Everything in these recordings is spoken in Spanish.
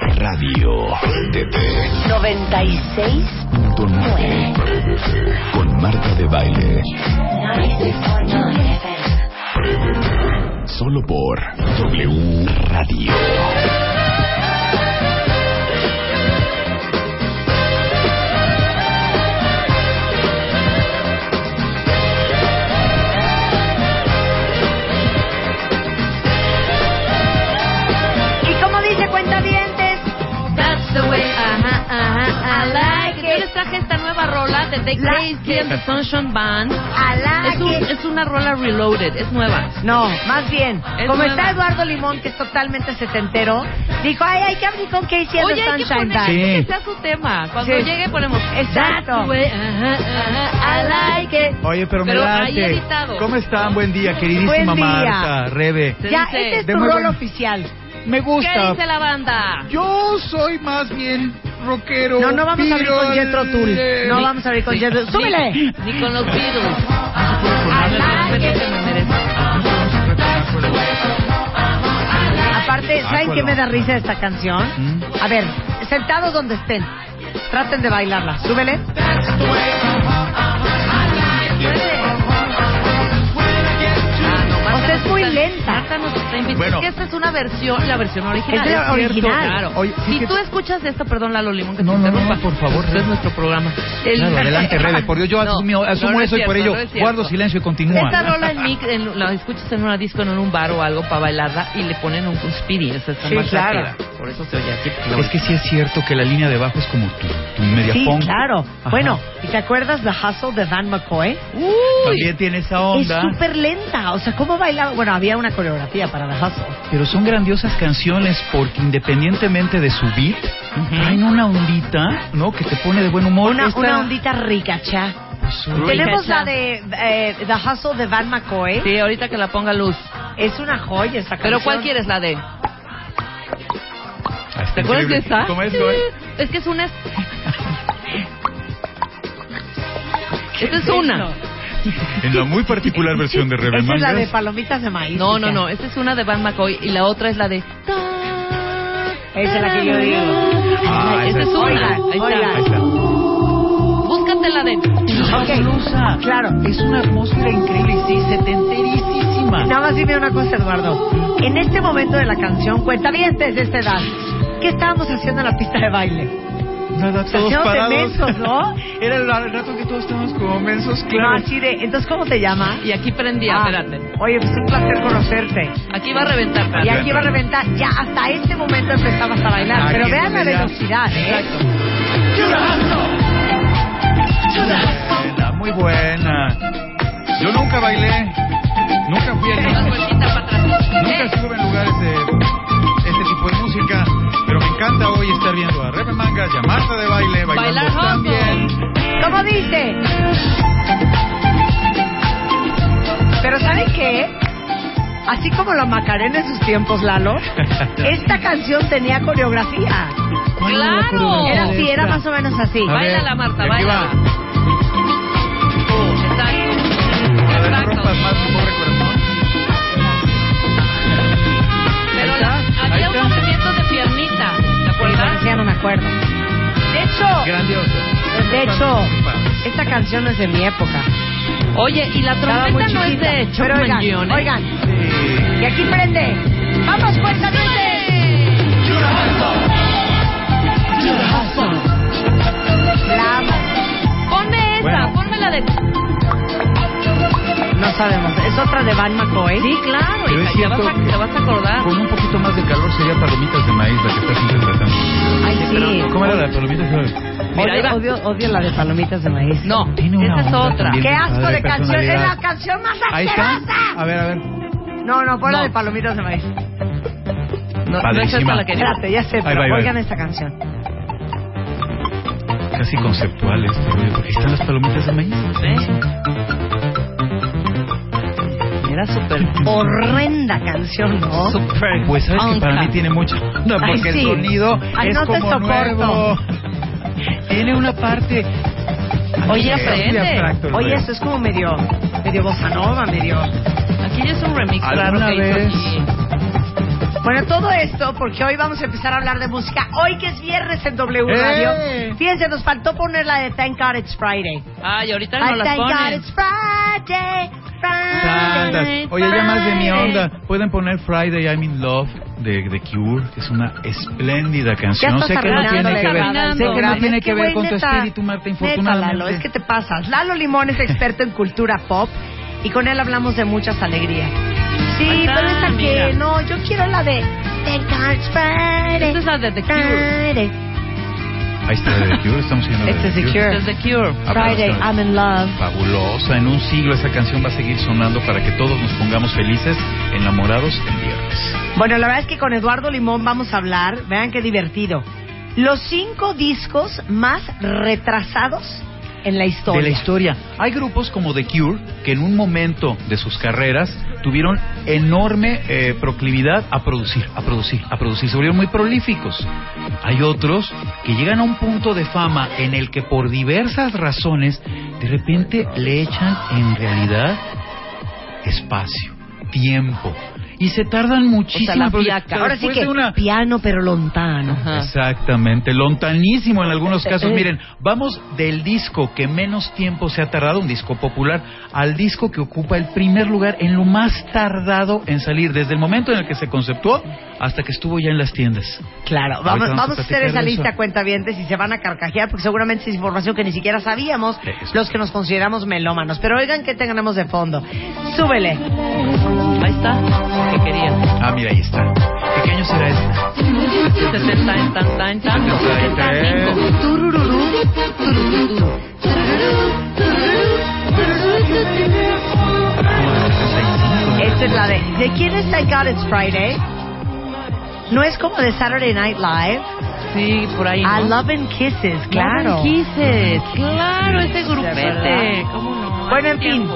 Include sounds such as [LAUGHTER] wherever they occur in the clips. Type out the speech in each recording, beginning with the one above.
Radio Siéntete 96.9 con Marta de Baile 96.9 FM. solo por W Radio. De The Crazy and the Sunshine Band. I like Es, un- es una rola reloaded, es nueva. No, más bien, Es como nueva. está Eduardo Limón, que es totalmente setentero, dijo, ay, hay que abrir con Casey and Oye, the hay que Sunshine poner Band. que sea su tema. Cuando Sí. llegue ponemos Exacto. Way, ajá, ajá, I like it. Oye, pero me Pero late. ahí editado. ¿Cómo están? Buen día, queridísima Buen día. Marta, Rebe. Ya, este es tu rol buen- oficial. Me ¿Qué gusta. dice la banda? Yo soy más bien rockero. No, no vamos a abrir con Jethro Tull. No Ni- vamos a abrir con Ni- Jethro. ni- ¡Súbele! Ni con los Beatles. Merece. Aparte, ¿saben qué me da risa esta canción? ¿Mm? A ver, sentados donde estén, traten de bailarla. Súbele. Es muy lenta. Marta nos está invitando. Bueno. Es que esta es una versión, la versión original. Es la original. Claro. Oye, sí si que- tú escuchas esto, perdón, Lalo Limón, que No, te no, no, interrumpa. por favor, Este es nuestro programa. El- Claro, adelante, Rebe. Por Dios, yo No, asumo, asumo no, no es eso y por cierto, ello no es cierto. guardo silencio y continúa. Esta rola en mix, en- la escuchas en una disco, en un bar o algo para bailarla y le ponen un sea, está Sí, más claro. rápida. Por eso se oye así. la- Es que sí es cierto que la línea de abajo es como tu, tu media Sí, punk. claro. Ajá. Bueno, ¿y te acuerdas de Hustle de Dan McCoy? También tiene esa Es onda. súper lenta. O sea, ¿cómo bailaba? Bueno, había una coreografía para The Hustle. Pero son grandiosas canciones porque independientemente de su beat, traen una ondita, ¿no? Que te pone de buen humor. Una, Esta- una ondita ricacha. Eso. Tenemos la de eh, The Hustle de Van McCoy. Sí, ahorita que la ponga luz. Es una joya esa canción. Pero ¿cuál quieres? La de... Ah, ¿Te acuerdas de increíble. esta? ¿Cómo es, cómo es? Es que es una... [LAUGHS] Esta es una. [LAUGHS] En la muy particular versión de Rebe Esa es la de palomitas de maíz. No, no, no. Esta es una de Van McCoy y la otra es la de... Esa es la que yo digo. Ah, Esa es una. Oigan, Ahí está. oigan. Ahí está. Búscate la de... Ok, claro. Es una atmósfera increíble y sí, setenterísima. Nada más dime una cosa, Eduardo. En este momento de la canción, cuenta bien desde esta edad. ¿Qué estábamos haciendo en la pista de baile? Nada, todos parados. mensos, ¿no? [LAUGHS] Era el rato que todos estábamos como mensos, No, claro. así de... Entonces, ¿cómo te llamas? Y aquí prendía, Ah, espérate. Oye, pues un placer conocerte. Aquí va a reventar. Y espérate. aquí va a reventar. Ya hasta este momento empezabas a bailar. Aquí Pero vean la velocidad, ¿eh? Buena, muy buena. Yo nunca bailé. Nunca fui a... Nunca estuve en lugares de encanta hoy estar viendo a Rebe Mangas Marta de baile Bailar bien. ¿Cómo dice? Pero ¿saben qué? Así como la Macarena en sus tiempos, Lalo, [LAUGHS] esta canción tenía coreografía. ¿Cuál era la Claro. Era así, era más o menos así. A ver, Báilala, Marta. Oh, exacto. Exacto. Pero la- había no me acuerdo. De hecho. De hecho, esta canción es de mi época. Oye, y la trompeta no es de hecho, pero oigan, oigan. Y aquí prende. Vamos, pues, fuerza, prende. Ponme esa, ponme la de sabemos. Es otra de Van McCoy. Sí, claro, Pero hija, es ya vas cierto a, te vas a acordar. Con un poquito más de calor sería palomitas de maíz la que estás interpretando. Ay, sí. ¿Cómo era la palomita? Mira, ahí va. Odio, odio, odio la de palomitas de maíz. No, esa es otra. ¡Qué asco de canción! ¡Es la canción más Ahí está. asquerosa! A ver, a ver. No, no, pon la No. de palomitas de maíz. No, no es esa la que. Espérate, ya sé, pero oigan esta canción. Casi conceptual este rollo, porque están las palomitas de maíz. ¿Eh? Era súper Horrenda canción, ¿no? Súper Pues sabes que para mí tiene mucha onda, Ay, porque sí. el sonido Ay, es no te como soporto. nuevo. Tiene una parte... Oye, Ay, aprende. Oye, esto es como medio, medio bossa nova, medio... Aquí ya es un remix raro ¿Alguna que vez? Bueno, todo esto porque hoy vamos a empezar a hablar de música. Hoy que es viernes en W ¡Eh! Radio. Fíjense, nos faltó poner la de Thank God It's Friday. Ay, ahorita no Ay, las thank God. It's Friday, Oye, ya más de mi onda. Pueden poner Friday I'm in Love de The Cure, que es una espléndida canción. Sé que no tiene que ver, sé que no tiene que ver con tu espíritu, Marta, infortunadamente. Lalo, es que te pasas. Lalo Limón es experto en cultura pop y con él hablamos de muchas alegrías. Sí, está, pero esa amiga. que no, yo quiero la de It's Friday. Esta es la de The Cure. Friday. Ahí está The Cure, estamos Este es de The Cure. Is The Cure. Friday, Aplausos. I'm in love. Fabulosa, en un siglo esa canción va a seguir sonando para que todos nos pongamos felices, enamorados en viernes. Bueno, la verdad es que con Eduardo Limón vamos a hablar, vean qué divertido, los cinco discos más retrasados en la historia. La historia. Hay grupos como The Cure que en un momento de sus carreras tuvieron enorme eh, proclividad a producir, a producir, a producir. Se volvieron muy prolíficos. Hay otros que llegan a un punto de fama en el que por diversas razones de repente le echan en realidad espacio, tiempo. Y se tardan muchísimo. O sea, la fiaca. Ahora sí que una- piano pero lontano. Ajá. Exactamente, lontanísimo en algunos [LAUGHS] casos. Miren, vamos del disco que menos tiempo se ha tardado, un disco popular, al disco que ocupa el primer lugar en lo más tardado en salir, desde el momento en el que se conceptuó hasta que estuvo ya en las tiendas. Claro, vamos, vamos a vamos a hacer esa lista cuentavientes y se van a carcajear porque seguramente es información que ni siquiera sabíamos Eso. los que nos consideramos melómanos. Pero oigan qué tenemos de fondo. Súbele. Ahí está. Ah, mira, ahí está. ¿De qué año será este? 70 en tan tan tanto. 75. Turururú, turururú, Esta es la de... ¿De quién es Thank God It's Friday? No es como de Saturday Night Live. Sí, por ahí. A ¿no? Love and Kisses, claro. Love and Kisses. Claro, ese grupete. ¿Cómo no? Bueno, en fin.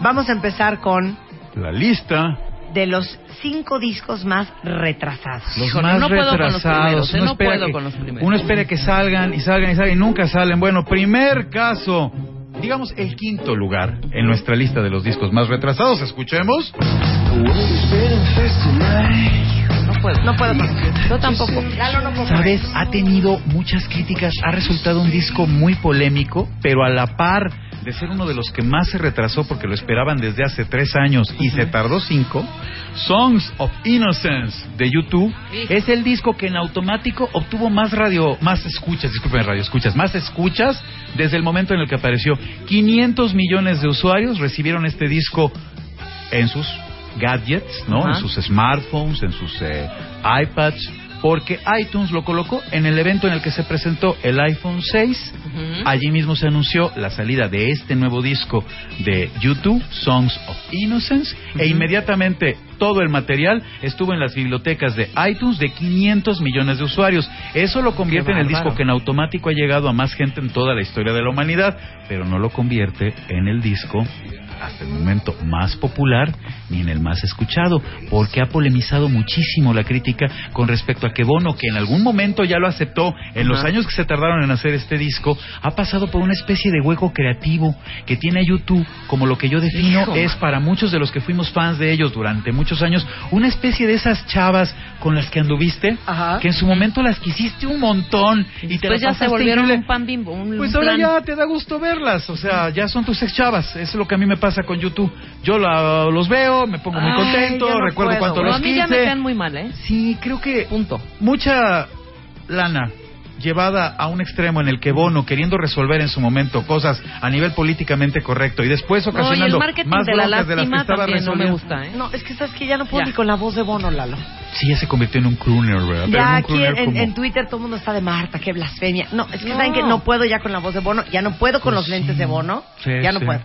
Vamos a empezar con La lista. De los cinco discos más retrasados. Los Híjole, más no puedo con los retrasados. primeros, ¿eh? Uno No espera puedo que- con los primeros. Uno espera que salgan y salgan y salgan y nunca salen. Bueno, primer caso. Digamos el quinto lugar en nuestra lista de los discos más retrasados. Escuchemos. No puedo. No puedo. Yo tampoco. ¿Sabes? Ha tenido muchas críticas, ha resultado un disco muy polémico, pero a la par de ser uno de los que más se retrasó porque lo esperaban desde hace tres años y se tardó cinco, Songs of Innocence de YouTube Sí. es el disco que en automático obtuvo más radio, más escuchas, disculpen radio escuchas, más escuchas desde el momento en el que apareció. 500 millones de usuarios recibieron este disco en sus gadgets, ¿no? En sus smartphones, en sus eh, iPads, porque iTunes lo colocó en el evento en el que se presentó el iPhone 6. Ujú. Allí mismo se anunció la salida de este nuevo disco de YouTube, Songs of Innocence, e inmediatamente todo el material estuvo en las bibliotecas de iTunes de 500 millones de usuarios. Eso lo convierte Qué en el bárbaro. disco que en automático ha llegado a más gente en toda la historia de la humanidad, pero no lo convierte en el disco hasta el momento más popular ni en el más escuchado, porque ha polemizado muchísimo la crítica con respecto a que Bono, que en algún momento ya lo aceptó en los años que se tardaron en hacer este disco, ha pasado por una especie de hueco creativo que tiene a YouTube como lo que yo defino Hijo, es para muchos de los que fuimos fans de ellos durante muchos años, una especie de esas chavas con las que anduviste, Ajá. que en su momento las quisiste un montón y te Después la ya se volvieron increíble. un pan bimbo. Un, Pues un ahora plan. ya te da gusto verlas, o sea, ya son tus ex chavas, eso es lo que a mí me pasa con YouTube. Yo la- los veo, me pongo muy contento, no recuerdo puedo, cuánto. Pero los a mí ya me quise. caen muy mal, ¿eh? Sí, creo que Punto. mucha lana llevada a un extremo en el que Bono, queriendo resolver en su momento cosas a nivel políticamente correcto y después No, y ocasionando el marketing más de la broncas de las que estaba también no me resolviendo. gusta, ¿eh? No, es que sabes que ya no puedo Ya. ni con la voz de Bono, Lalo. Sí, ya se convirtió en un crooner, ¿verdad? Pero en Ya aquí en, como- en Twitter todo el mundo está de Marta, qué blasfemia. No, es que No. saben que no puedo ya con la voz de Bono, ya no puedo con Pues los lentes sí. de Bono, Sí, ya no sí. puedo.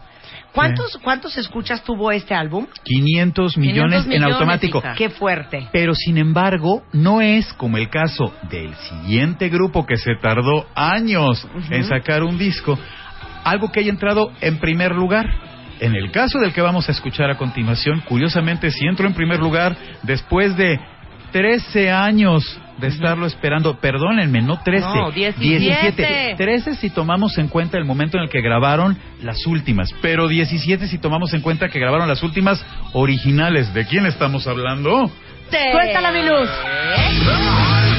¿Cuántos, ¿Cuántos escuchas tuvo este álbum? 500 millones, 500 en automático. hija. Qué fuerte. Pero sin embargo, no es como el caso del siguiente grupo que se tardó años en sacar un disco, algo que haya entrado en primer lugar. En el caso del que vamos a escuchar a continuación, curiosamente, si entró en primer lugar después de 13 años de estarlo esperando, perdónenme, no 13, No, 17. 13 si tomamos en cuenta el momento en el que grabaron las últimas, pero 17 si tomamos en cuenta que grabaron las últimas originales. ¿De quién estamos hablando? Suéltala, mi luz. Estos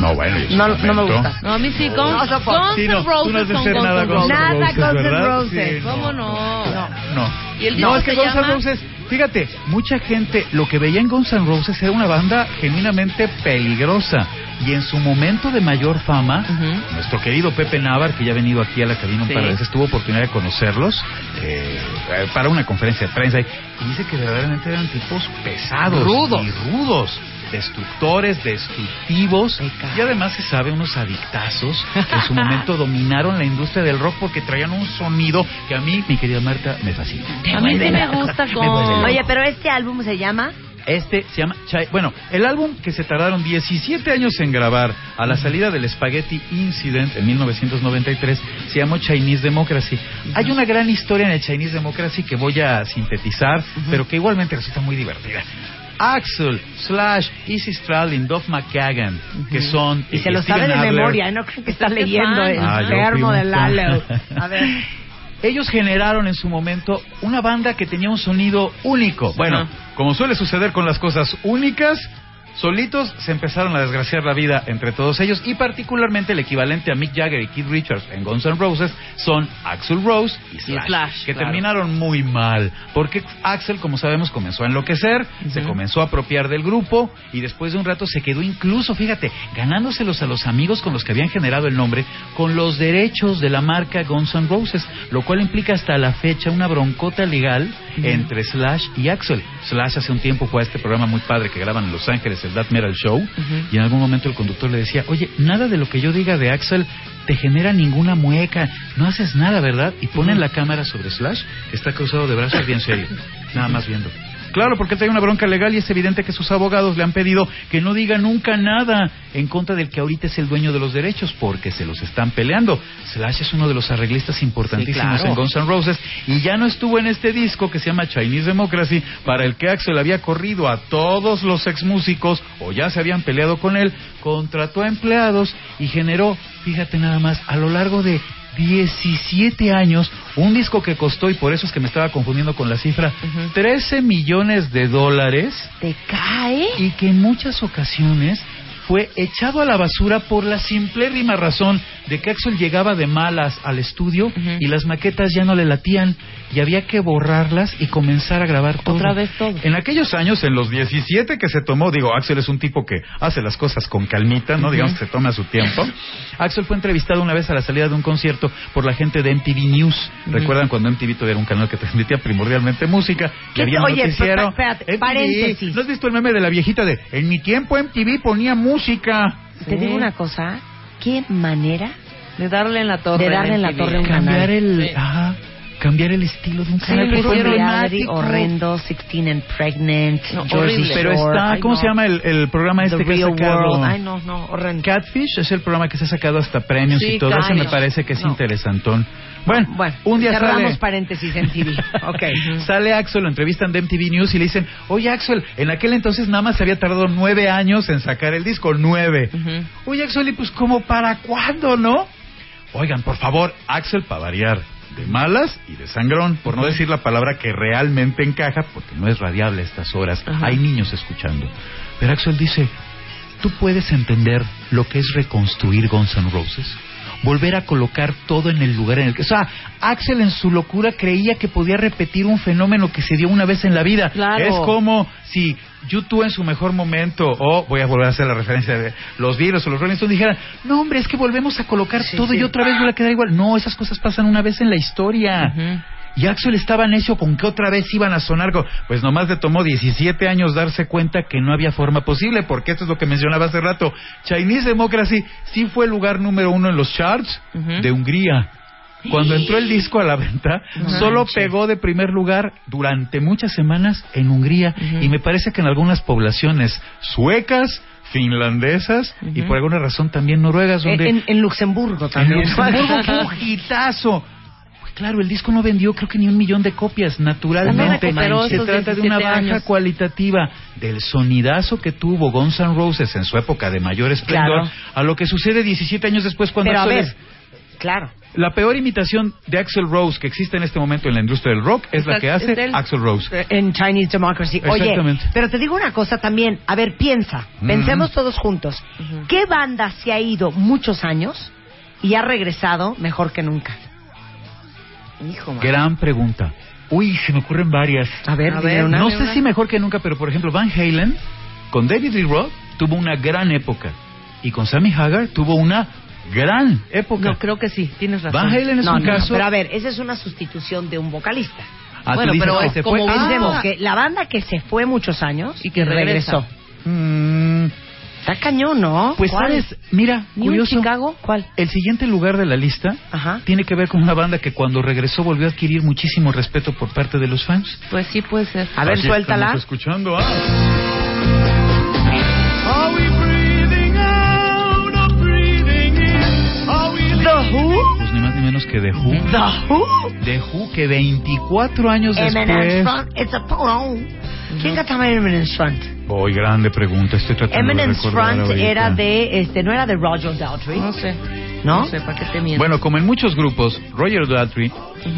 No, bueno, No, no me gusta. No, a mí sí, Guns, No Sí, no, N' tú no has Roses de son ser Guns nada N' Guns N' Roses. Nada Roses, Guns N' ¿verdad? Roses. Sí, ¿Cómo no? No, no. ¿Y el No, es que Guns N'? Roses, fíjate, mucha gente lo que veía en Guns N' Roses era una banda genuinamente peligrosa. Y en su momento de mayor fama, nuestro querido Pepe Navar, que ya ha venido aquí a la cabina un Sí. par de veces, tuvo oportunidad de conocerlos eh, eh, para una conferencia de prensa. Y dice que verdaderamente eran tipos pesados Rudos. y rudos. Destructores, destructivos y además se sabe unos adictazos que en su momento dominaron la industria del rock porque traían un sonido que a mí, mi querida Marta, me fascina. A mí sí me gusta [LAUGHS] con... Oye, pero este álbum se llama Este se llama... Chi- Bueno, el álbum que se tardaron 17 años en grabar a la salida del Spaghetti Incident en 1993 se llamó Chinese Democracy. Hay una gran historia en el Chinese Democracy que voy a sintetizar, pero que igualmente resulta muy divertida. Axel, Slash, Izzy Stradlin, Duff McKagan, que son... y se lo sabe de Adler, memoria, no creo que está Qué leyendo el Ah, enfermo de. Lalo. [LAUGHS] A ver. Ellos generaron en su momento una banda que tenía un sonido único. Bueno, como suele suceder con las cosas únicas, solitos se empezaron a desgraciar la vida entre todos ellos y particularmente el equivalente a Mick Jagger y Keith Richards en Guns N' Roses son Axl Rose y Slash, que claro. terminaron muy mal porque Axel, como sabemos, comenzó a enloquecer, se comenzó a apropiar del grupo y después de un rato se quedó incluso, fíjate, ganándoselos a los amigos con los que habían generado el nombre con los derechos de la marca Guns N' Roses, lo cual implica hasta la fecha una broncota legal entre Slash y Axel. Slash hace un tiempo fue a este programa muy padre que graban en Los Ángeles, el That Metal Show, y en algún momento el conductor le decía, oye, nada de lo que yo diga de Axel te genera ninguna mueca, no haces nada, ¿verdad? Y ponen la cámara sobre Slash, que está causado de brazos bien serio, nada más viendo. Claro, porque trae una bronca legal y es evidente que sus abogados le han pedido que no diga nunca nada en contra del que ahorita es el dueño de los derechos, porque se los están peleando. Slash es uno de los arreglistas importantísimos Sí, claro. en Guns N' Roses y ya no estuvo en este disco que se llama Chinese Democracy, para el que Axel había corrido a todos los ex músicos o ya se habían peleado con él, contrató a empleados y generó, fíjate nada más, a lo largo de 17 años, un disco que costó, y por eso es que me estaba confundiendo con la cifra, 13 millones de dólares. ¿Te cae? y que en muchas ocasiones fue echado a la basura por la simplérrima razón de que Axel llegaba de malas al estudio y las maquetas ya no le latían y había que borrarlas y comenzar a grabar todo. Otra vez todo. En aquellos años, en los 17 que se tomó, digo, Axel es un tipo que hace las cosas con calmita, ¿no? Digamos que se toma su tiempo. Axel fue entrevistado una vez a la salida de un concierto por la gente de MTV News. ¿Recuerdan cuando MTV todavía era un canal que transmitía primordialmente música? Y ¿Qué- había oye, noticiero. espérate, MTV. paréntesis. ¿No has visto el meme de la viejita de en mi tiempo MTV ponía música? Te digo una cosa, qué manera De darle en la torre. De darle en la MTV. torre a un Cambiar canal. el, Sí. ajá, cambiar el estilo de un Sí, canal hicieron. Reality, horrendo, 16 and Pregnant, No, horrible. Pero está, ay, ¿cómo no. se llama el, el programa este The que ha sacado? World. Ay, no, no, horrendo. Catfish es el programa que se ha sacado hasta premios Sí, y todo. Ese me parece que es No. interesantón. Bueno, Bueno, un día cerramos sale, paréntesis en TV. [LAUGHS] Ok. sale Axel, lo entrevistan de MTV News y le dicen, oye Axel, en aquel entonces nada más se había tardado nueve años en sacar el disco, nueve. Ujú. Oye Axel, y pues como para cuándo, ¿no? Oigan, por favor, Axel, para variar, de malas y de sangrón, por no decir la palabra que realmente encaja, porque no es radiable a estas horas, Ajá. hay niños escuchando. Pero Axel dice, ¿tú puedes entender lo que es reconstruir Guns N' Roses? Volver a colocar todo en el lugar en el que... O sea, Axel en su locura creía que podía repetir un fenómeno que se dio una vez en la vida. Claro. Es como si YouTube en su mejor momento, o voy a volver a hacer la referencia de los Beatles o los Rolling Stones, dijeran, no hombre, es que volvemos a colocar Sí, todo sí. y otra vez vuelve a quedar igual. No, esas cosas pasan una vez en la historia. Ujú. Y Axel estaba necio con que otra vez iban a sonar. Pues nomás le tomó 17 años darse cuenta que no había forma posible, porque esto es lo que mencionaba hace rato. Chinese Democracy sí fue el lugar número uno en los charts de Hungría. Cuando entró el disco a la venta, solo pegó de primer lugar durante muchas semanas en Hungría. Y me parece que en algunas poblaciones suecas, finlandesas y por alguna razón también noruegas, donde En, en Luxemburgo en también. Luxemburgo fue un [LAUGHS] hitazo. Claro, el disco no vendió creo que ni un millón de copias, naturalmente. No Se trata de una 17 baja años. cualitativa del sonidazo que tuvo Guns N' Roses en su época de mayor esplendor Claro. a lo que sucede 17 años después cuando Pero a ver, es- claro. la peor imitación de Axel Rose que existe en este momento en la industria del rock es la que hace él. Axel Rose. En Chinese Democracy. Oye, Exactamente. pero te digo una cosa también. A ver, piensa. Ujú. Pensemos todos juntos. ¿Qué banda se ha ido muchos años y ha regresado mejor que nunca? Hijo, man. Gran pregunta. Uy, se me ocurren varias. A ver, A ver, una. No Dame sé una. si mejor que nunca, pero por ejemplo, Van Halen con David Lee Roth tuvo una gran época y con Sammy Hagar tuvo una gran época. No, creo que sí, tienes razón. Van Halen es No, un no, no, caso. pero a ver, esa es una sustitución de un vocalista. Ah, Bueno, dices pero que se como fue. Ah. que la banda que se fue muchos años Y que regresa. Mm, Está cañón, ¿no? pues ¿Cuál? sabes, mira, ¿Ni un curioso. Chicago? ¿Cuál? El siguiente lugar de la lista Ajá. tiene que ver con una banda que cuando regresó volvió a adquirir muchísimo respeto por parte de los fans. Pues sí puede ser. A ver, Aquí suéltala. estamos escuchando a... Are we breathing out or breathing in? Are we The Who. Pues ni más ni menos que The Who. The Who. The Who que 24 años Eminence después... Front. It's a. ¿Quién cantaba Eminence Front? Hoy grande pregunta, estoy recordar Front era de, este, no era de Roger Daltrey, No sé. ¿No? No sé, ¿para qué te? Bueno, como en muchos grupos, Roger Daltrey,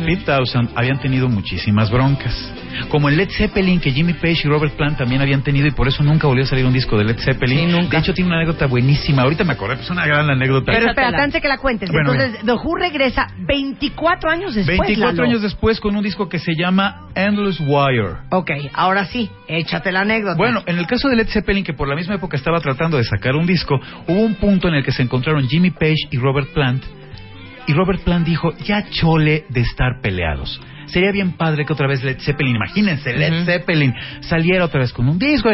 Pete Townsend habían tenido muchísimas broncas. Como en Led Zeppelin, que Jimmy Page y Robert Plant también habían tenido, y por eso nunca volvió a salir un disco de Led Zeppelin. Sí, nunca. De hecho, tiene una anécdota buenísima. Ahorita me acordé, es una gran anécdota. Pero espera, antes que la cuentes. Bueno, Entonces, The Who regresa 24 años después, 24 Lalo. años después con un disco que se llama Endless Wire. Ok, ahora sí, échate la anécdota. Bueno, en el caso de Led Zeppelin, que por la misma época estaba tratando de sacar un disco, hubo un punto en el que se encontraron Jimmy Page y Robert Plant. Y Robert Plant dijo, ya chole de estar peleados. Sería bien padre que otra vez Led Zeppelin, imagínense, Led. Zeppelin saliera otra vez con un disco.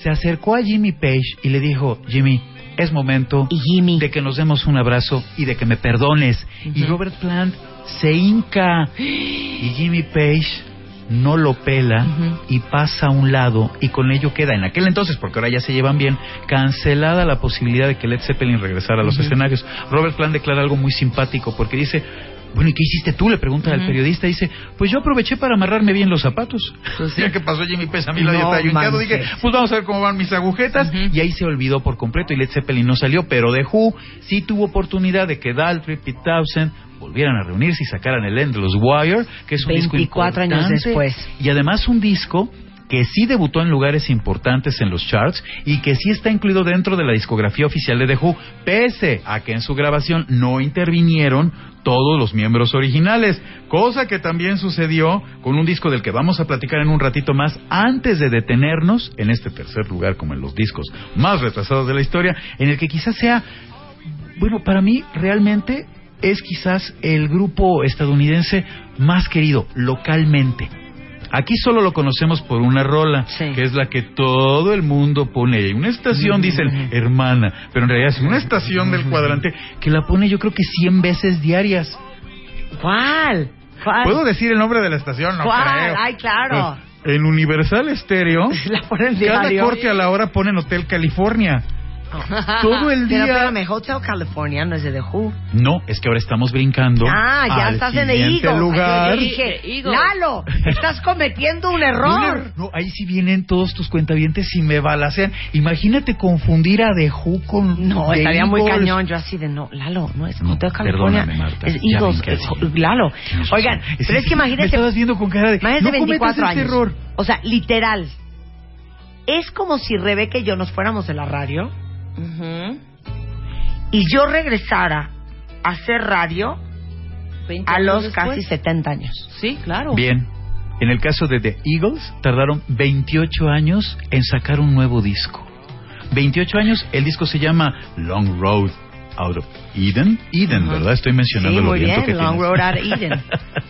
Se acercó a Jimmy Page y le dijo, Jimmy, es momento Y Jimmy. de que nos demos un abrazo y de que me perdones. Y. Robert Plant se hinca y Jimmy Page no lo pela y pasa a un lado y con ello queda en aquel entonces, porque ahora ya se llevan bien, cancelada la posibilidad de que Led Zeppelin regresara a los escenarios. Robert Plant declara algo muy simpático porque dice, bueno, ¿y qué hiciste tú? Le pregunta al Ujú. periodista, dice, pues yo aproveché para amarrarme bien los zapatos. Pues [LAUGHS] sí. Ya que pasó Jimmy Page a mí la No hinchado, manches. dije, pues vamos a ver cómo van mis agujetas. Y ahí se olvidó por completo y Led Zeppelin no salió, pero The Who sí tuvo oportunidad de que Daltrey, Pete Townsend volvieran a reunirse y sacaran el Endless Wire, que es un disco 24 años importante. después. Y además un disco que sí debutó en lugares importantes en los charts y que sí está incluido dentro de la discografía oficial de The Who, pese a que en su grabación no intervinieron todos los miembros originales, cosa que también sucedió con un disco del que vamos a platicar en un ratito más antes de detenernos en este tercer lugar como en los discos más retrasados de la historia, en el que quizás sea bueno, para mí realmente es quizás el grupo estadounidense más querido localmente. Aquí solo lo conocemos por una rola, Sí. que es la que todo el mundo pone. Hay una estación, dicen, hermana, pero en realidad es una estación del cuadrante que la pone yo creo que 100 veces diarias. ¿Cuál? ¿Cuál? ¿Puedo decir el nombre de la estación? No ¿Cuál? creo. Ay, claro. En Universal Stereo, [LAUGHS] La cada corte a la hora ponen Hotel California. [LAUGHS] Todo el Pero día... espérame, Hotel California no es de The Who. No, es que ahora estamos brincando. Ah, ya al estás en el siguiente Eagle. lugar. Yo dije. Lalo, estás cometiendo un [LAUGHS] error. No, ahí sí vienen todos tus cuentavientes y me balacean. Imagínate confundir a The Who con No, The estaría muy Eagles. cañón. Yo así de no, Lalo, no es No, Hotel California. perdóname, Marta. Es Eagles. es-. Lalo. Oigan, razón. pero es que Me imagínate. estabas viendo con cara de. Imagínate no cometas 24 ese años. error. O sea, literal. Es como si Rebeca y yo nos fuéramos de la radio Ujú. y yo regresara hacer radio 20 a los después. casi 70 años. Sí, claro. Bien. En el caso de The Eagles, tardaron 28 años en sacar un nuevo disco. 28 años, el disco se llama Long Road Out of Eden. Eden, Ajá. ¿verdad? Estoy mencionando Sí, lo muy bien, que Long tienes. Road Out of Eden.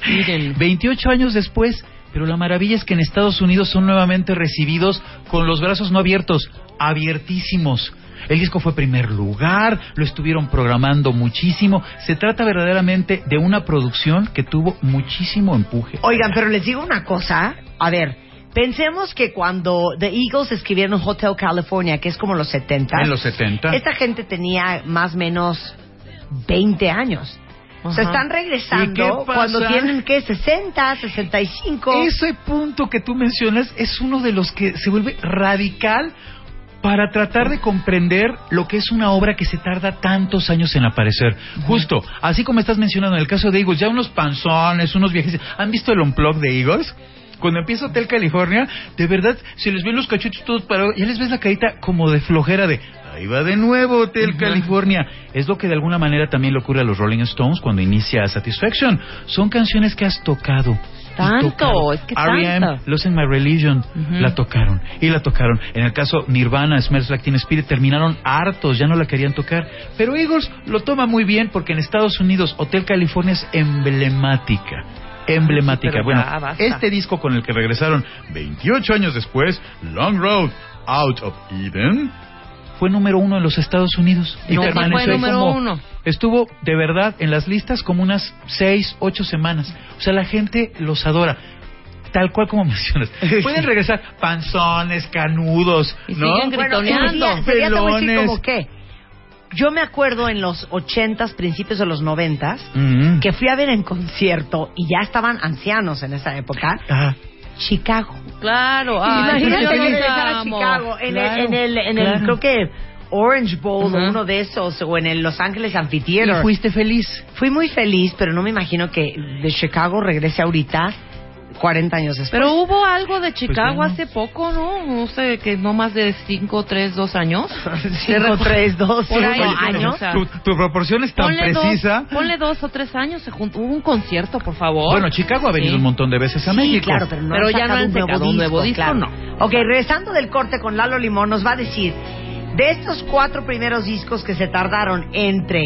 [LAUGHS] Eden. 28 años después, pero la maravilla es que en Estados Unidos son nuevamente recibidos con los brazos no abiertos, abiertísimos. El disco fue primer lugar, lo estuvieron programando muchísimo. Se trata verdaderamente de una producción que tuvo muchísimo empuje. Oigan, pero les digo una cosa. A ver, pensemos que cuando The Eagles escribieron Hotel California, que es como los 70, En los 70. esta gente tenía más o menos 20 años. Ajá. están ¿Y qué regresando cuando tienen, ¿qué? 60, 65. Ese punto que tú mencionas es uno de los que se vuelve radical para tratar de comprender lo que es una obra que se tarda tantos años en aparecer. Justo, así como estás mencionando en el caso de Eagles, ya unos panzones, unos viajes. ¿Han visto el unplug de Eagles? Cuando empieza Hotel California, de verdad, se les ven los cachetes todos parados, ya les ves la carita como de flojera de, ahí va de nuevo Hotel California. Es lo que de alguna manera también le ocurre a los Rolling Stones cuando inicia Satisfaction. Son canciones que has tocado. Tanto, es que R.E.M.. Losing My Religion, la tocaron y la tocaron. En el caso Nirvana, Smells Like Teen Spirit, terminaron hartos, ya no la querían tocar. Pero Eagles lo toma muy bien porque en Estados Unidos Hotel California es emblemática. Emblemática. bueno, ya, este disco con el que regresaron 28 años después, Long Road Out of Eden, fue número uno en los Estados Unidos. Y No, permaneció fue número como- uno. Estuvo de verdad en las listas como unas seis, ocho semanas. O sea, la gente los adora. Tal cual como [LAUGHS] mencionas. Pueden regresar panzones, canudos, Y ¿no? siguen gritoneando. sería, sería te voy a decir Pelones. como qué. Yo me acuerdo en los 80s, principios de los 90s, Mm. que fui a ver en concierto y ya estaban ancianos en esa época, Ah, Chicago. Claro. ay, Imagínate regresar a. Chicago en Claro, el, en el, en el creo que Orange Bowl o uno de esos o en el Los Ángeles y Amphitheater. fuiste feliz. Fui muy feliz, pero no me imagino que de Chicago regrese ahorita 40 años después. Pero hubo algo de Chicago bueno. hace poco, ¿no? No sé, que no más de 5, 3, 2 años. 5, 3, 2, Por ahí, 5 Oye, pero, años. tu, tu proporción es tan Ponle precisa. Dos, ponle dos o tres años, se juntó, hubo un concierto, por favor. Bueno, Chicago ha venido Sí. un montón de veces a Sí, México. claro, pero no Pero han ya no han un nuevo sacado un nuevo disco, claro. no. Ok, regresando del corte con Lalo Limón, nos va a decir, de estos cuatro primeros discos que se tardaron entre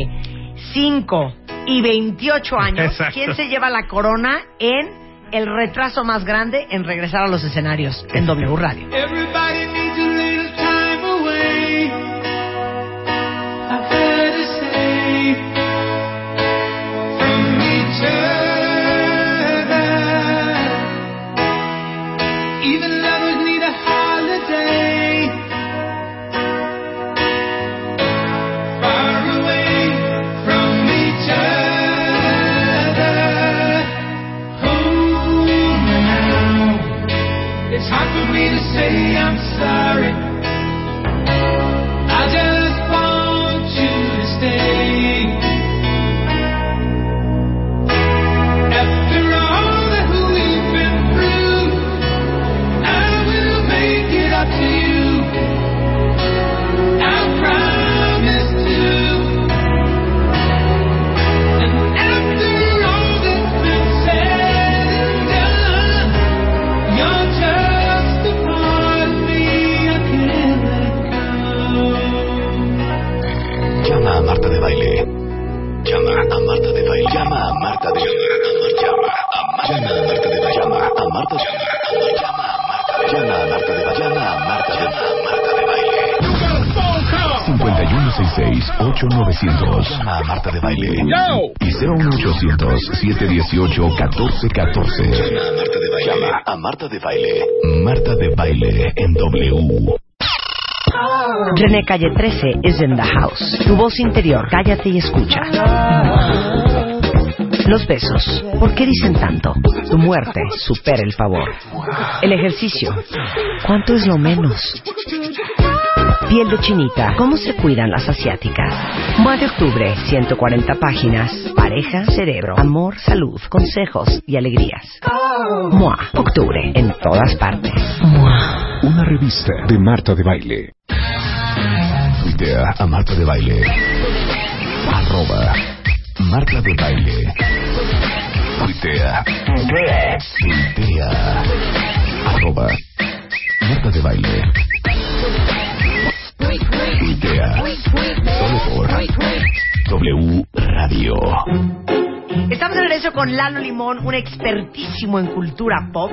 5 y 28 años, Exacto. ¿quién se lleva la corona en el retraso más grande en regresar a los escenarios en W Radio? Even lovers need a holiday. Say I'm sorry. 5166-8900. Llama a Marta de Baile. Y 01800-718-1414. Llama a Marta de Baile. Llama a Marta de Baile. Marta de Baile en W. René Calle 13 is in the house. Tu voz interior, cállate y escucha. Los besos, ¿por qué dicen tanto? Tu muerte supera el favor. El ejercicio, ¿cuánto es lo menos? Piel de chinita, ¿cómo se cuidan las asiáticas? Mua de octubre, 140 páginas. Pareja, cerebro, amor, salud, consejos y alegrías. Mua, octubre, en todas partes. Mua. Una revista de Marta de Baile. Tuitea a Marta de Baile. Arroba Marta de Baile. Tuitea. Tuitea. Arroba Marta de Baile. Tuitea. Solo por W Radio. Estamos de regreso con Lalo Limón, un expertísimo en cultura pop,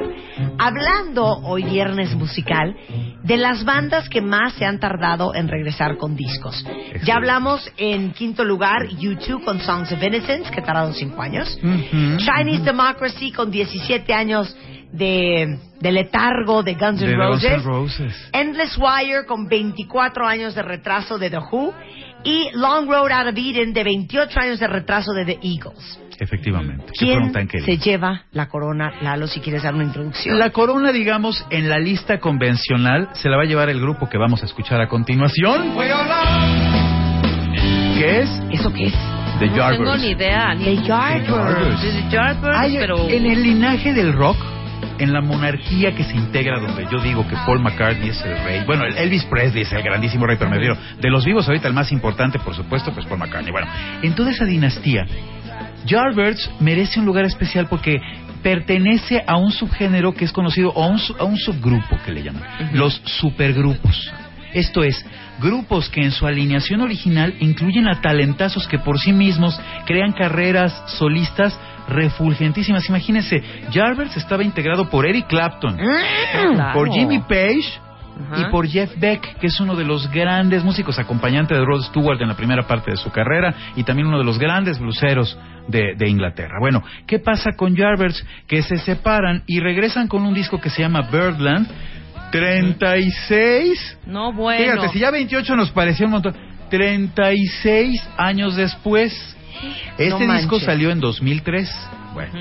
hablando hoy viernes musical de las bandas que más se han tardado en regresar con discos. Ya hablamos en quinto lugar U2 con Songs of Innocence, que tardaron cinco años. Chinese Democracy con 17 años de, de letargo de Guns N' Roses. Roses. Endless Wire con 24 años de retraso de The Who. Y Long Road Out of Eden de 28 años de retraso de The Eagles. Efectivamente. ¿Quién se lleva la corona, Lalo, si quieres dar una introducción? La corona, digamos, en la lista convencional se la va a llevar el grupo que vamos a escuchar a continuación. ¿Qué es? ¿Eso qué es? The No tengo Yardbirds. ni idea. Ni The Yardbirds. The Yardbirds, pero... En el linaje del rock, en la monarquía que se integra, donde yo digo que Paul McCartney es el rey, bueno, el Elvis Presley es el grandísimo rey, pero me refiero, de los vivos ahorita el más importante, por supuesto, pues Paul McCartney. Bueno, en toda esa dinastía, Yardbirds merece un lugar especial porque pertenece a un subgénero que es conocido, o a un, a un subgrupo que le llaman, los supergrupos. Esto es, grupos que en su alineación original incluyen a talentazos que por sí mismos crean carreras solistas refulgentísimas. Imagínense, Yardbirds estaba integrado por Eric Clapton, Claro. por Jimmy Page Ajá. y por Jeff Beck, que es uno de los grandes músicos, acompañante de Rod Stewart en la primera parte de su carrera y también uno de los grandes bluseros de, de Inglaterra. Bueno, ¿qué pasa con Yardbirds? Que se separan y regresan con un disco que se llama Birdland. 36 No, bueno. Fíjate, si ya 28 nos parecía un montón. 36 años después. Este No disco salió en 2003. Bueno.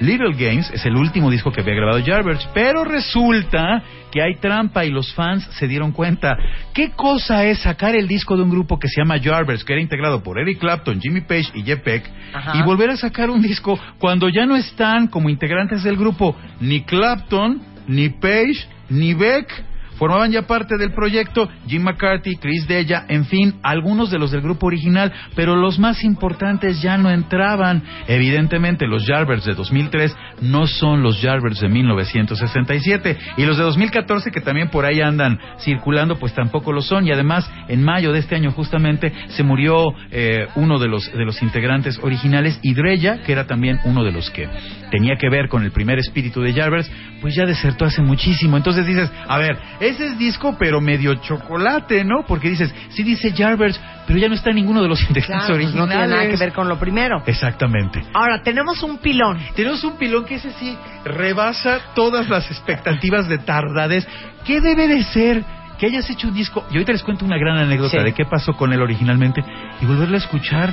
Little Games es el último disco que había grabado Yardbirds, pero resulta que hay trampa y los fans se dieron cuenta. ¿Qué cosa es sacar el disco de un grupo que se llama Yardbirds, que era integrado por Eric Clapton, Jimmy Page y Jeff Beck, y volver a sacar un disco cuando ya no están como integrantes del grupo ni Clapton, ni Page, ni Beck? Formaban ya parte del proyecto Jim McCarthy, Chris Della, en fin, algunos de los del grupo original, pero los más importantes ya no entraban. Evidentemente, los Yardbirds de 2003 no son los Yardbirds de 1967 y los de 2014 que también por ahí andan circulando, pues tampoco lo son. Y además, en mayo de este año justamente se murió eh, uno de los de los integrantes originales y Dreya, que era también uno de los que tenía que ver con el primer espíritu de Yardbirds, pues ya desertó hace muchísimo. Entonces dices, a ver, ese es disco pero medio chocolate, ¿no? Porque dices, sí dice Yardbirds, pero ya no está ninguno de los integrantes Claro, pues no originales. tiene nada que ver con lo primero. Exactamente. Ahora, tenemos un pilón. Tenemos un pilón que ese sí rebasa todas las expectativas de tardades. ¿Qué debe de ser que hayas hecho un disco? Y ahorita les cuento una gran anécdota Sí. de qué pasó con él originalmente y volverlo a escuchar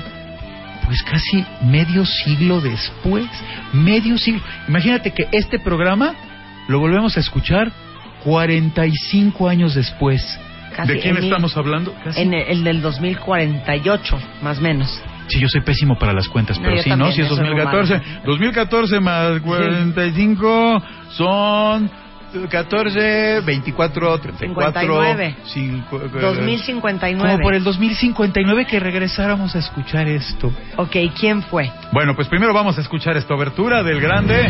pues casi medio siglo después. Medio siglo. Imagínate que este programa lo volvemos a escuchar 45 años después. Casi ¿De quién en mil- estamos hablando? Casi. En el, el del 2048, más o menos. Sí, yo soy pésimo para las cuentas, No, pero yo sí, también, ¿no? Si es yo soy muy 2014. mala. 2014 más 45 son 14, 24, 34, 59. 5, eh, 2059. Como por el 2059 que regresáramos a escuchar esto. Ok, ¿quién fue? Bueno, pues primero vamos a escuchar esta obertura del grande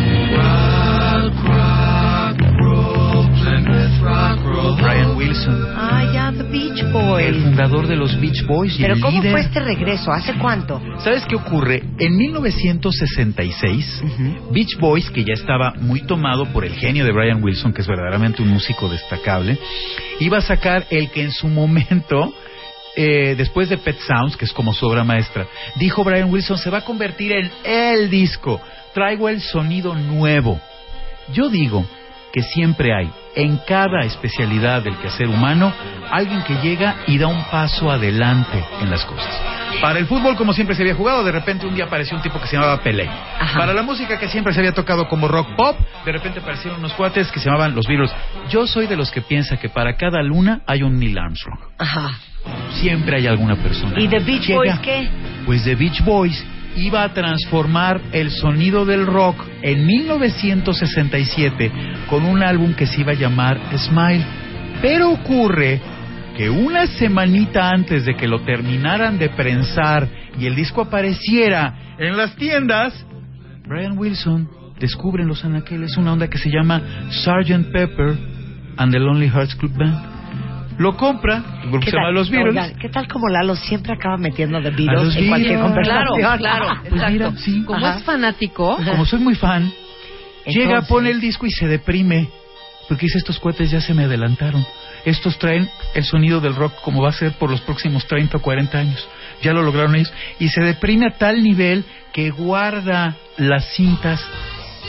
Ah, ya, The Beach el Boys. fundador de los Beach Boys y Pero el ¿cómo líder. fue este regreso? ¿Hace cuánto? ¿Sabes qué ocurre? En 1966, Beach Boys, que ya estaba muy tomado por el genio de Brian Wilson, que es verdaderamente un músico destacable, iba a sacar el que en su momento, eh, después de Pet Sounds, que es como su obra maestra, dijo Brian Wilson, se va a convertir en el disco. Traigo el sonido nuevo. Yo digo que siempre hay, en cada especialidad del quehacer humano, alguien que llega y da un paso adelante en las cosas. Para el fútbol, como siempre se había jugado, de repente un día apareció un tipo que se llamaba Pelé. Ajá. Para la música que siempre se había tocado como rock pop, de repente aparecieron unos cuates que se llamaban los Beatles. Yo soy de los que piensa que para cada luna hay un Neil Armstrong. Ajá. Siempre hay alguna persona. ¿Y The Beach Llega. Boys qué? Pues The Beach Boys iba a transformar el sonido del rock en 1967 con un álbum que se iba a llamar Smile. Pero ocurre que una semanita antes de que lo terminaran de prensar y el disco apareciera en las tiendas, Brian Wilson descubre en los anaqueles una onda que se llama Sgt. Pepper and the Lonely Hearts Club Band. Lo compra, el grupo ¿Qué se llama? Los Beatles. Oigan, ¿Qué tal como Lalo siempre acaba metiendo A Beatles los en cualquier conversación? Claro, claro. [LAUGHS] Pues mira, sí. Como Ajá. es fanático, Como soy muy fan, llega, Entonces- pone el disco y se deprime. Porque dice, estos cohetes ya se me adelantaron. Estos traen el sonido del rock como va a ser por los próximos 30 o 40 años. Ya lo lograron ellos. Y se deprime a tal nivel que guarda las cintas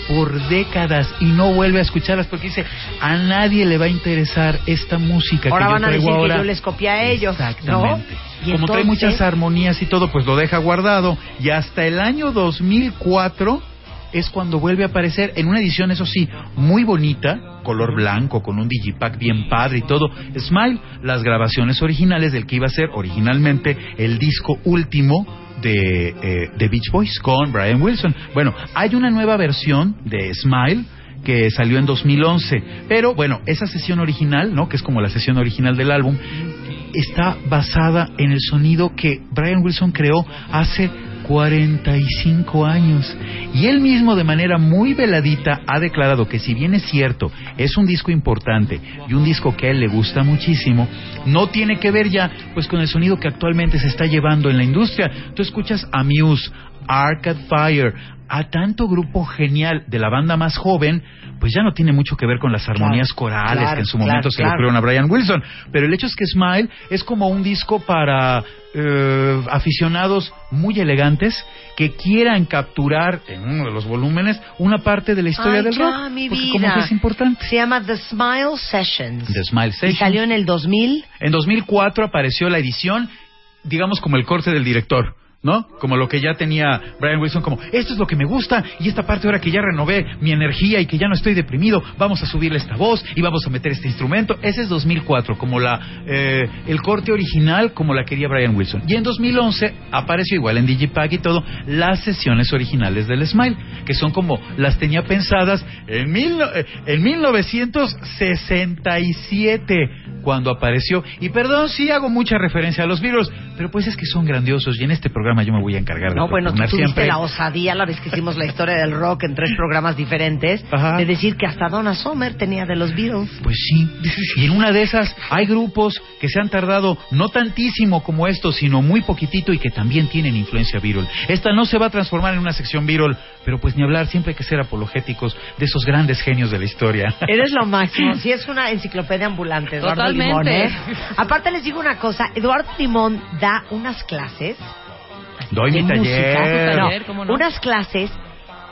por décadas y no vuelve a escucharlas porque dice, a nadie le va a interesar esta música Ahora que van yo a traigo decir ahora. que yo les copié a ellos. Exactamente. Como trae muchas armonías y todo, pues lo deja guardado. Y hasta el año 2004 es cuando vuelve a aparecer en una edición, eso sí, muy bonita, color blanco, con un digipack bien padre y todo. Smile, las grabaciones originales del que iba a ser originalmente el disco último de, eh, de Beach Boys con Brian Wilson. Bueno, hay una nueva versión de Smile que salió en 2011. Pero bueno, esa sesión original, ¿no? Que es como la sesión original del álbum, está basada en el sonido que Brian Wilson creó hace 45 años. Y él mismo de manera muy veladita ha declarado que si bien es cierto, es un disco importante y un disco que a él le gusta muchísimo, no tiene que ver ya pues con el sonido que actualmente se está llevando en la industria. Tú escuchas a Muse, Arcade Fire, a tanto grupo genial de la banda más joven, pues ya no tiene mucho que ver con las armonías Claro, corales claro, que en su claro, momento se le ocurrieron a Brian Wilson. Pero el hecho es que Smile es como un disco para eh, aficionados muy elegantes que quieran capturar en uno de los volúmenes una parte de la historia Ay, del ya, rock. mi porque vida. como que es importante. Se llama The Smile Sessions. The Smile Y Sessions. salió en el 2000. En 2004 apareció la edición, digamos como el corte del director. ¿No? Como lo que ya tenía Brian Wilson, como esto es lo que me gusta y esta parte ahora que ya renové mi energía y que ya no estoy deprimido, vamos a subirle esta voz y vamos a meter este instrumento. Ese es 2004, como la eh, el corte original como la quería Brian Wilson. Y en 2011 apareció igual en Digipack y todo las sesiones originales del Smile, que son como las tenía pensadas en, mil, eh, en 1967 cuando apareció. Y perdón si hago mucha referencia a los Beatles, pero pues es que son grandiosos y en este programa yo me voy a encargar de No, bueno, tú propugnar tuviste siempre. la osadía la vez que hicimos la historia del rock en tres programas diferentes Ajá. de decir que hasta Donna Summer tenía de los Beatles. Pues sí. Y en una de esas hay grupos que se han tardado no tantísimo como estos, sino muy poquitito y que también tienen influencia Beatle. Esta no se va a transformar en una sección Beatle, pero pues ni hablar, siempre hay que ser apologéticos de esos grandes genios de la historia. Eres lo máximo. Sí, es una enciclopedia ambulante, Eduardo Totalmente. Limón. ¿eh? Aparte les digo una cosa, Eduardo Limón da unas clases Doy de mi taller. música, no, taller, ¿cómo no? unas clases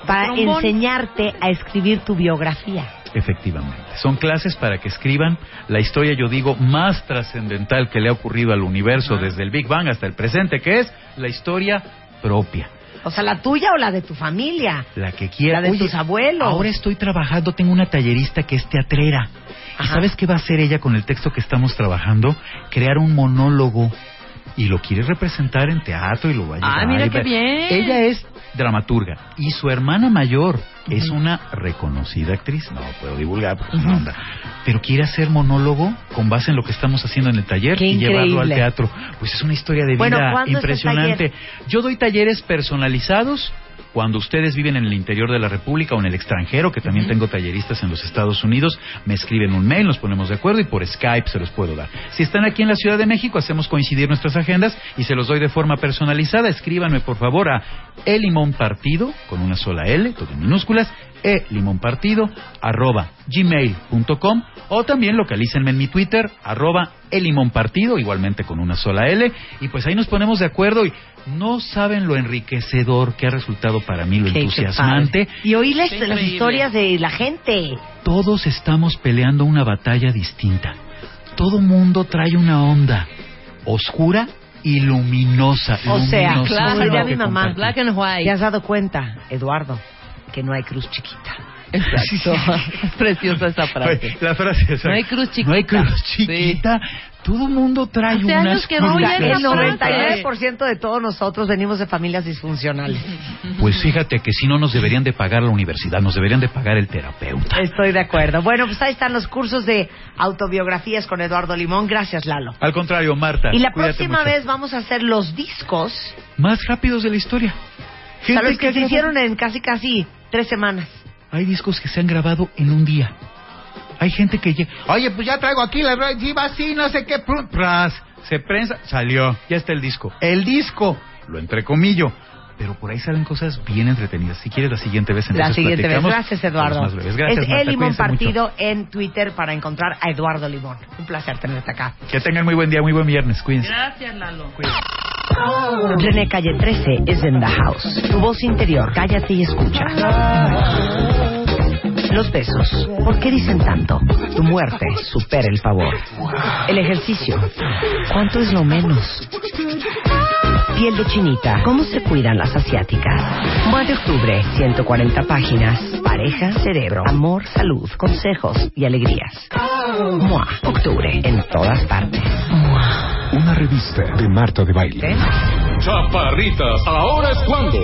para trombón. enseñarte a escribir tu biografía. Efectivamente. Son clases para que escriban la historia, yo digo, más trascendental que le ha ocurrido al universo desde el Big Bang hasta el presente, que es la historia propia. O sea, la tuya o la de tu familia. La que quiera. La de tus abuelos. Ahora estoy trabajando, tengo una tallerista que es teatrera. ¿Y sabes qué va a hacer ella con el texto que estamos trabajando? Crear un monólogo. Y lo quiere representar en teatro y lo va a llevar. Ah, mira qué bien. Ella es dramaturga y su hermana mayor es una reconocida actriz. No puedo divulgar porque es una onda. Pero quiere hacer monólogo con base en lo que estamos haciendo en el taller Qué y llevarlo al teatro. Pues es una historia de vida ¿cuándo es el impresionante. Yo doy talleres personalizados cuando ustedes viven en el interior de la República o en el extranjero, que también tengo talleristas en los Estados Unidos, me escriben un mail, nos ponemos de acuerdo y por Skype se los puedo dar. Si están aquí en la Ciudad de México, hacemos coincidir nuestras agendas y se los doy de forma personalizada. Escríbanme por favor a elimonpartido, con una sola L, todo en minúsculas, elimonpartido, arroba gmail.com o también localícenme en mi Twitter, arroba elimonpartido, igualmente con una sola L, y pues ahí nos ponemos de acuerdo y no saben lo enriquecedor que ha resultado para mí, lo Qué- entusiasmante. Y oírles Qué las increíble. historias de la gente. Todos estamos peleando una batalla distinta. Todo mundo trae una onda oscura y luminosa. O sea, luminosa, claro. algo diría que mi mamá. Black and ¿Te white. has dado cuenta, Eduardo, que no hay cruz chiquita? Exacto. Es [LAUGHS] preciosa esa frase. La frase. No hay cruz chiquita. No hay cruz Sí. chiquita. Todo mundo trae Hace unas años que no El frase. 99% de todos nosotros venimos de familias disfuncionales. Pues fíjate que si no nos deberían de pagar la universidad, nos deberían de pagar el terapeuta. Estoy de acuerdo. Bueno, pues ahí están los cursos de autobiografías con Eduardo Limón. Gracias, Lalo. Al contrario, Marta. Y la próxima mucho. vez vamos a hacer los discos Más rápidos de la historia. Gente ¿Sabes que que se hicieron en casi casi tres semanas? Hay discos que se han grabado en un día. Hay gente que llega, oye, pues ya traigo aquí la radio, sí, va así, no sé qué, pras, se prensa, salió, ya está el disco. El disco, lo entrecomillo. Pero por ahí salen cosas bien entretenidas. Si quieres la siguiente vez, La entonces siguiente vez. Gracias, Eduardo. más breves. Gracias, es Marta, el Limón cuídense mucho. Partido en Twitter para encontrar a Eduardo Limón. Un placer tenerte acá. Que tengan muy buen día, muy buen viernes. Cuídense. Gracias, Lalo. René Calle 13 es in the house. Tu voz interior, cállate y escucha. Los besos, ¿por qué dicen tanto? Tu muerte supera el favor. El ejercicio, ¿cuánto es lo menos? Piel de chinita, ¿cómo se cuidan las asiáticas? Mua de octubre, 140 páginas. Pareja, cerebro, amor, salud, consejos y alegrías. Mua, octubre, en todas partes. Mua. Una revista de Marta de Baile. Chaparritas, ahora es cuando.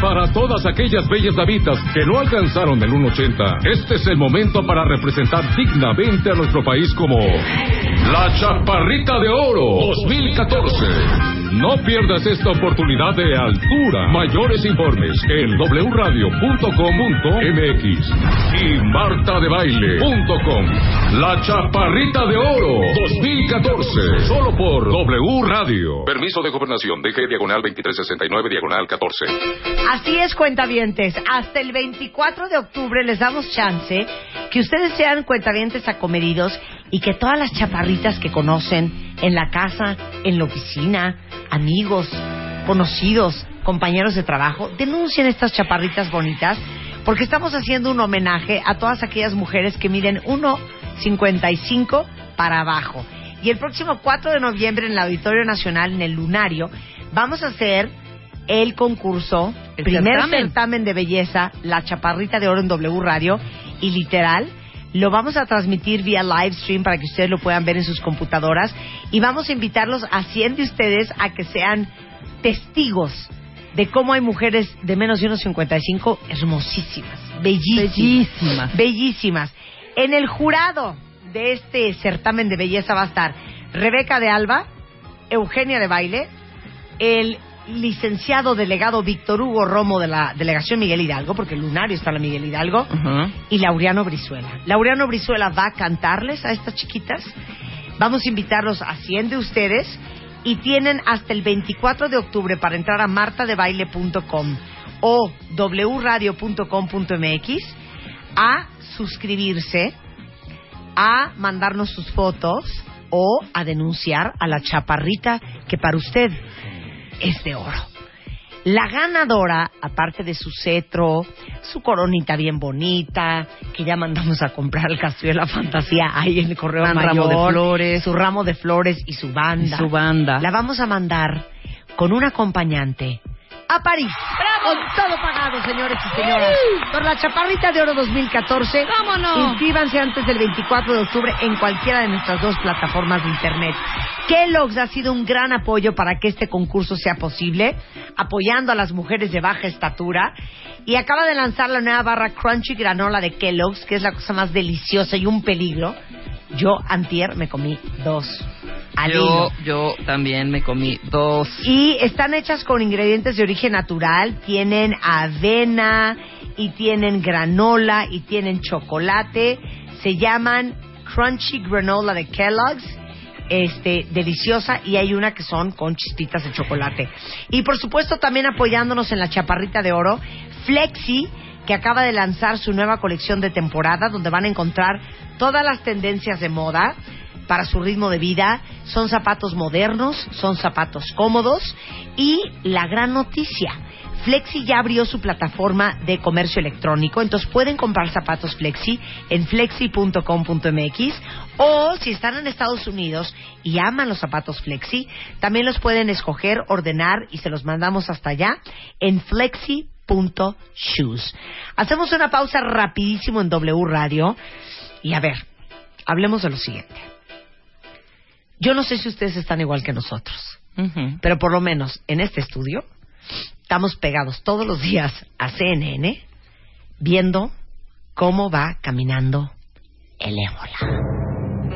Para todas aquellas bellas damitas que no alcanzaron el 1.80, este es el momento para representar dignamente a nuestro país como la Chaparrita de Oro 2014. No pierdas esta oportunidad de altura. Mayores informes en wradio.com.mx y martadebaile.com. La Chaparrita de Oro 2014. Solo por W Radio. Permiso de gobernación. DG diagonal 2369 diagonal 14. Así es, cuentavientes. Hasta el 24 de octubre les damos chance que ustedes sean cuentavientes acomedidos y que todas las chaparritas que conocen en la casa, en la oficina, amigos, conocidos, compañeros de trabajo, denuncien estas chaparritas bonitas porque estamos haciendo un homenaje a todas aquellas mujeres que miden 1,55 para abajo. Y el próximo 4 de noviembre en el Auditorio Nacional, en el Lunario, vamos a hacer el concurso, El primer certamen. certamen de belleza, la chaparrita de oro en W Radio, y literal, lo vamos a transmitir vía live stream para que ustedes lo puedan ver en sus computadoras, y vamos a invitarlos a 100 de ustedes a que sean testigos de cómo hay mujeres de menos de 1,55 hermosísimas, bellísimas, Bellísimas. bellísimas. En el jurado de este certamen de belleza va a estar Rebeca de Alba, Eugenia de Baile, el licenciado delegado Víctor Hugo Romo de la delegación Miguel Hidalgo, porque el lunario está en la Miguel Hidalgo, y Laureano Brizuela. Laureano Brizuela va a cantarles a estas chiquitas. Vamos a invitarlos a 100 de ustedes y tienen hasta el 24 de octubre para entrar a martadebaile.com o wradio.com.mx a suscribirse, a mandarnos sus fotos o a denunciar a la chaparrita que para usted es de oro. La ganadora, aparte de su cetro, su coronita bien bonita, que ya mandamos a comprar al Castillo de la Fantasía ahí en el correo mayor, ramo de flores. su ramo de flores y su banda. Y su banda. La vamos a mandar con un acompañante a París. Con todo pagado, señores y señoras. Por la Chaparrita de Oro 2014. ¿Cómo no? Inscríbanse antes del 24 de octubre en cualquiera de nuestras dos plataformas de internet. Kellogg's ha sido un gran apoyo para que este concurso sea posible, apoyando a las mujeres de baja estatura. Y acaba de lanzar la nueva barra Crunchy Granola de Kellogg's, que es la cosa más deliciosa y un peligro. Yo, antier, me comí dos. Al Yo, yo también me comí dos. Y están hechas con ingredientes de origen natural. Tienen avena y tienen granola y tienen chocolate. Se llaman Crunchy Granola de Kellogg's. Este, deliciosa y hay una que son con chispitas de chocolate. Y por supuesto también apoyándonos en la chaparrita de oro, Flexi, que acaba de lanzar su nueva colección de temporada donde van a encontrar todas las tendencias de moda para su ritmo de vida. Son zapatos modernos, son zapatos cómodos y la gran noticia. Flexi ya abrió su plataforma de comercio electrónico, entonces pueden comprar zapatos Flexi en flexi.com.mx o si están en Estados Unidos y aman los zapatos Flexi, también los pueden escoger, ordenar y se los mandamos hasta allá en flexi.shoes. Hacemos una pausa rapidísimo en W Radio y a ver, hablemos de lo siguiente. Yo no sé si ustedes están igual que nosotros, pero por lo menos en este estudio estamos pegados todos los días a CNN viendo cómo va caminando el ébola.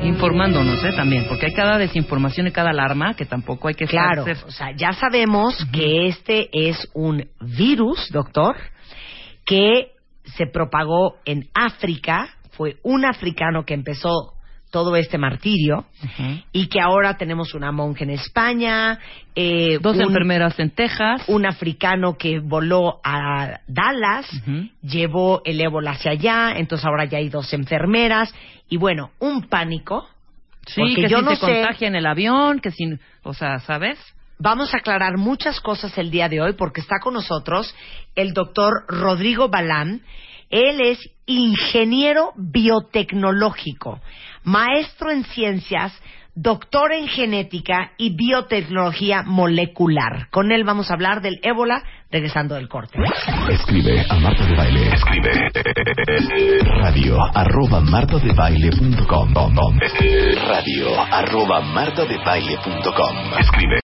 Informándonos, ¿eh? También, porque hay cada desinformación y cada alarma que tampoco hay que Claro, estarse- o sea, ya sabemos que este es un virus, doctor, que se propagó en África, fue un africano que empezó todo este martirio y que ahora tenemos una monja en España, eh, Dos un, enfermeras en Texas. un africano que voló a Dallas, llevó el ébola hacia allá, entonces ahora ya hay dos enfermeras y bueno, un pánico. Sí, porque que yo si no se sé- contagia en el avión, que sin, o sea, ¿sabes? Vamos a aclarar muchas cosas el día de hoy porque está con nosotros el doctor Rodrigo Balán. Él es ingeniero biotecnológico, maestro en ciencias, doctor en genética y biotecnología molecular. Con él vamos a hablar del ébola regresando del corte. Escribe a Marta de Baile. Escribe radio arroba martadebaile.com Radio arroba martadebaile.com Escribe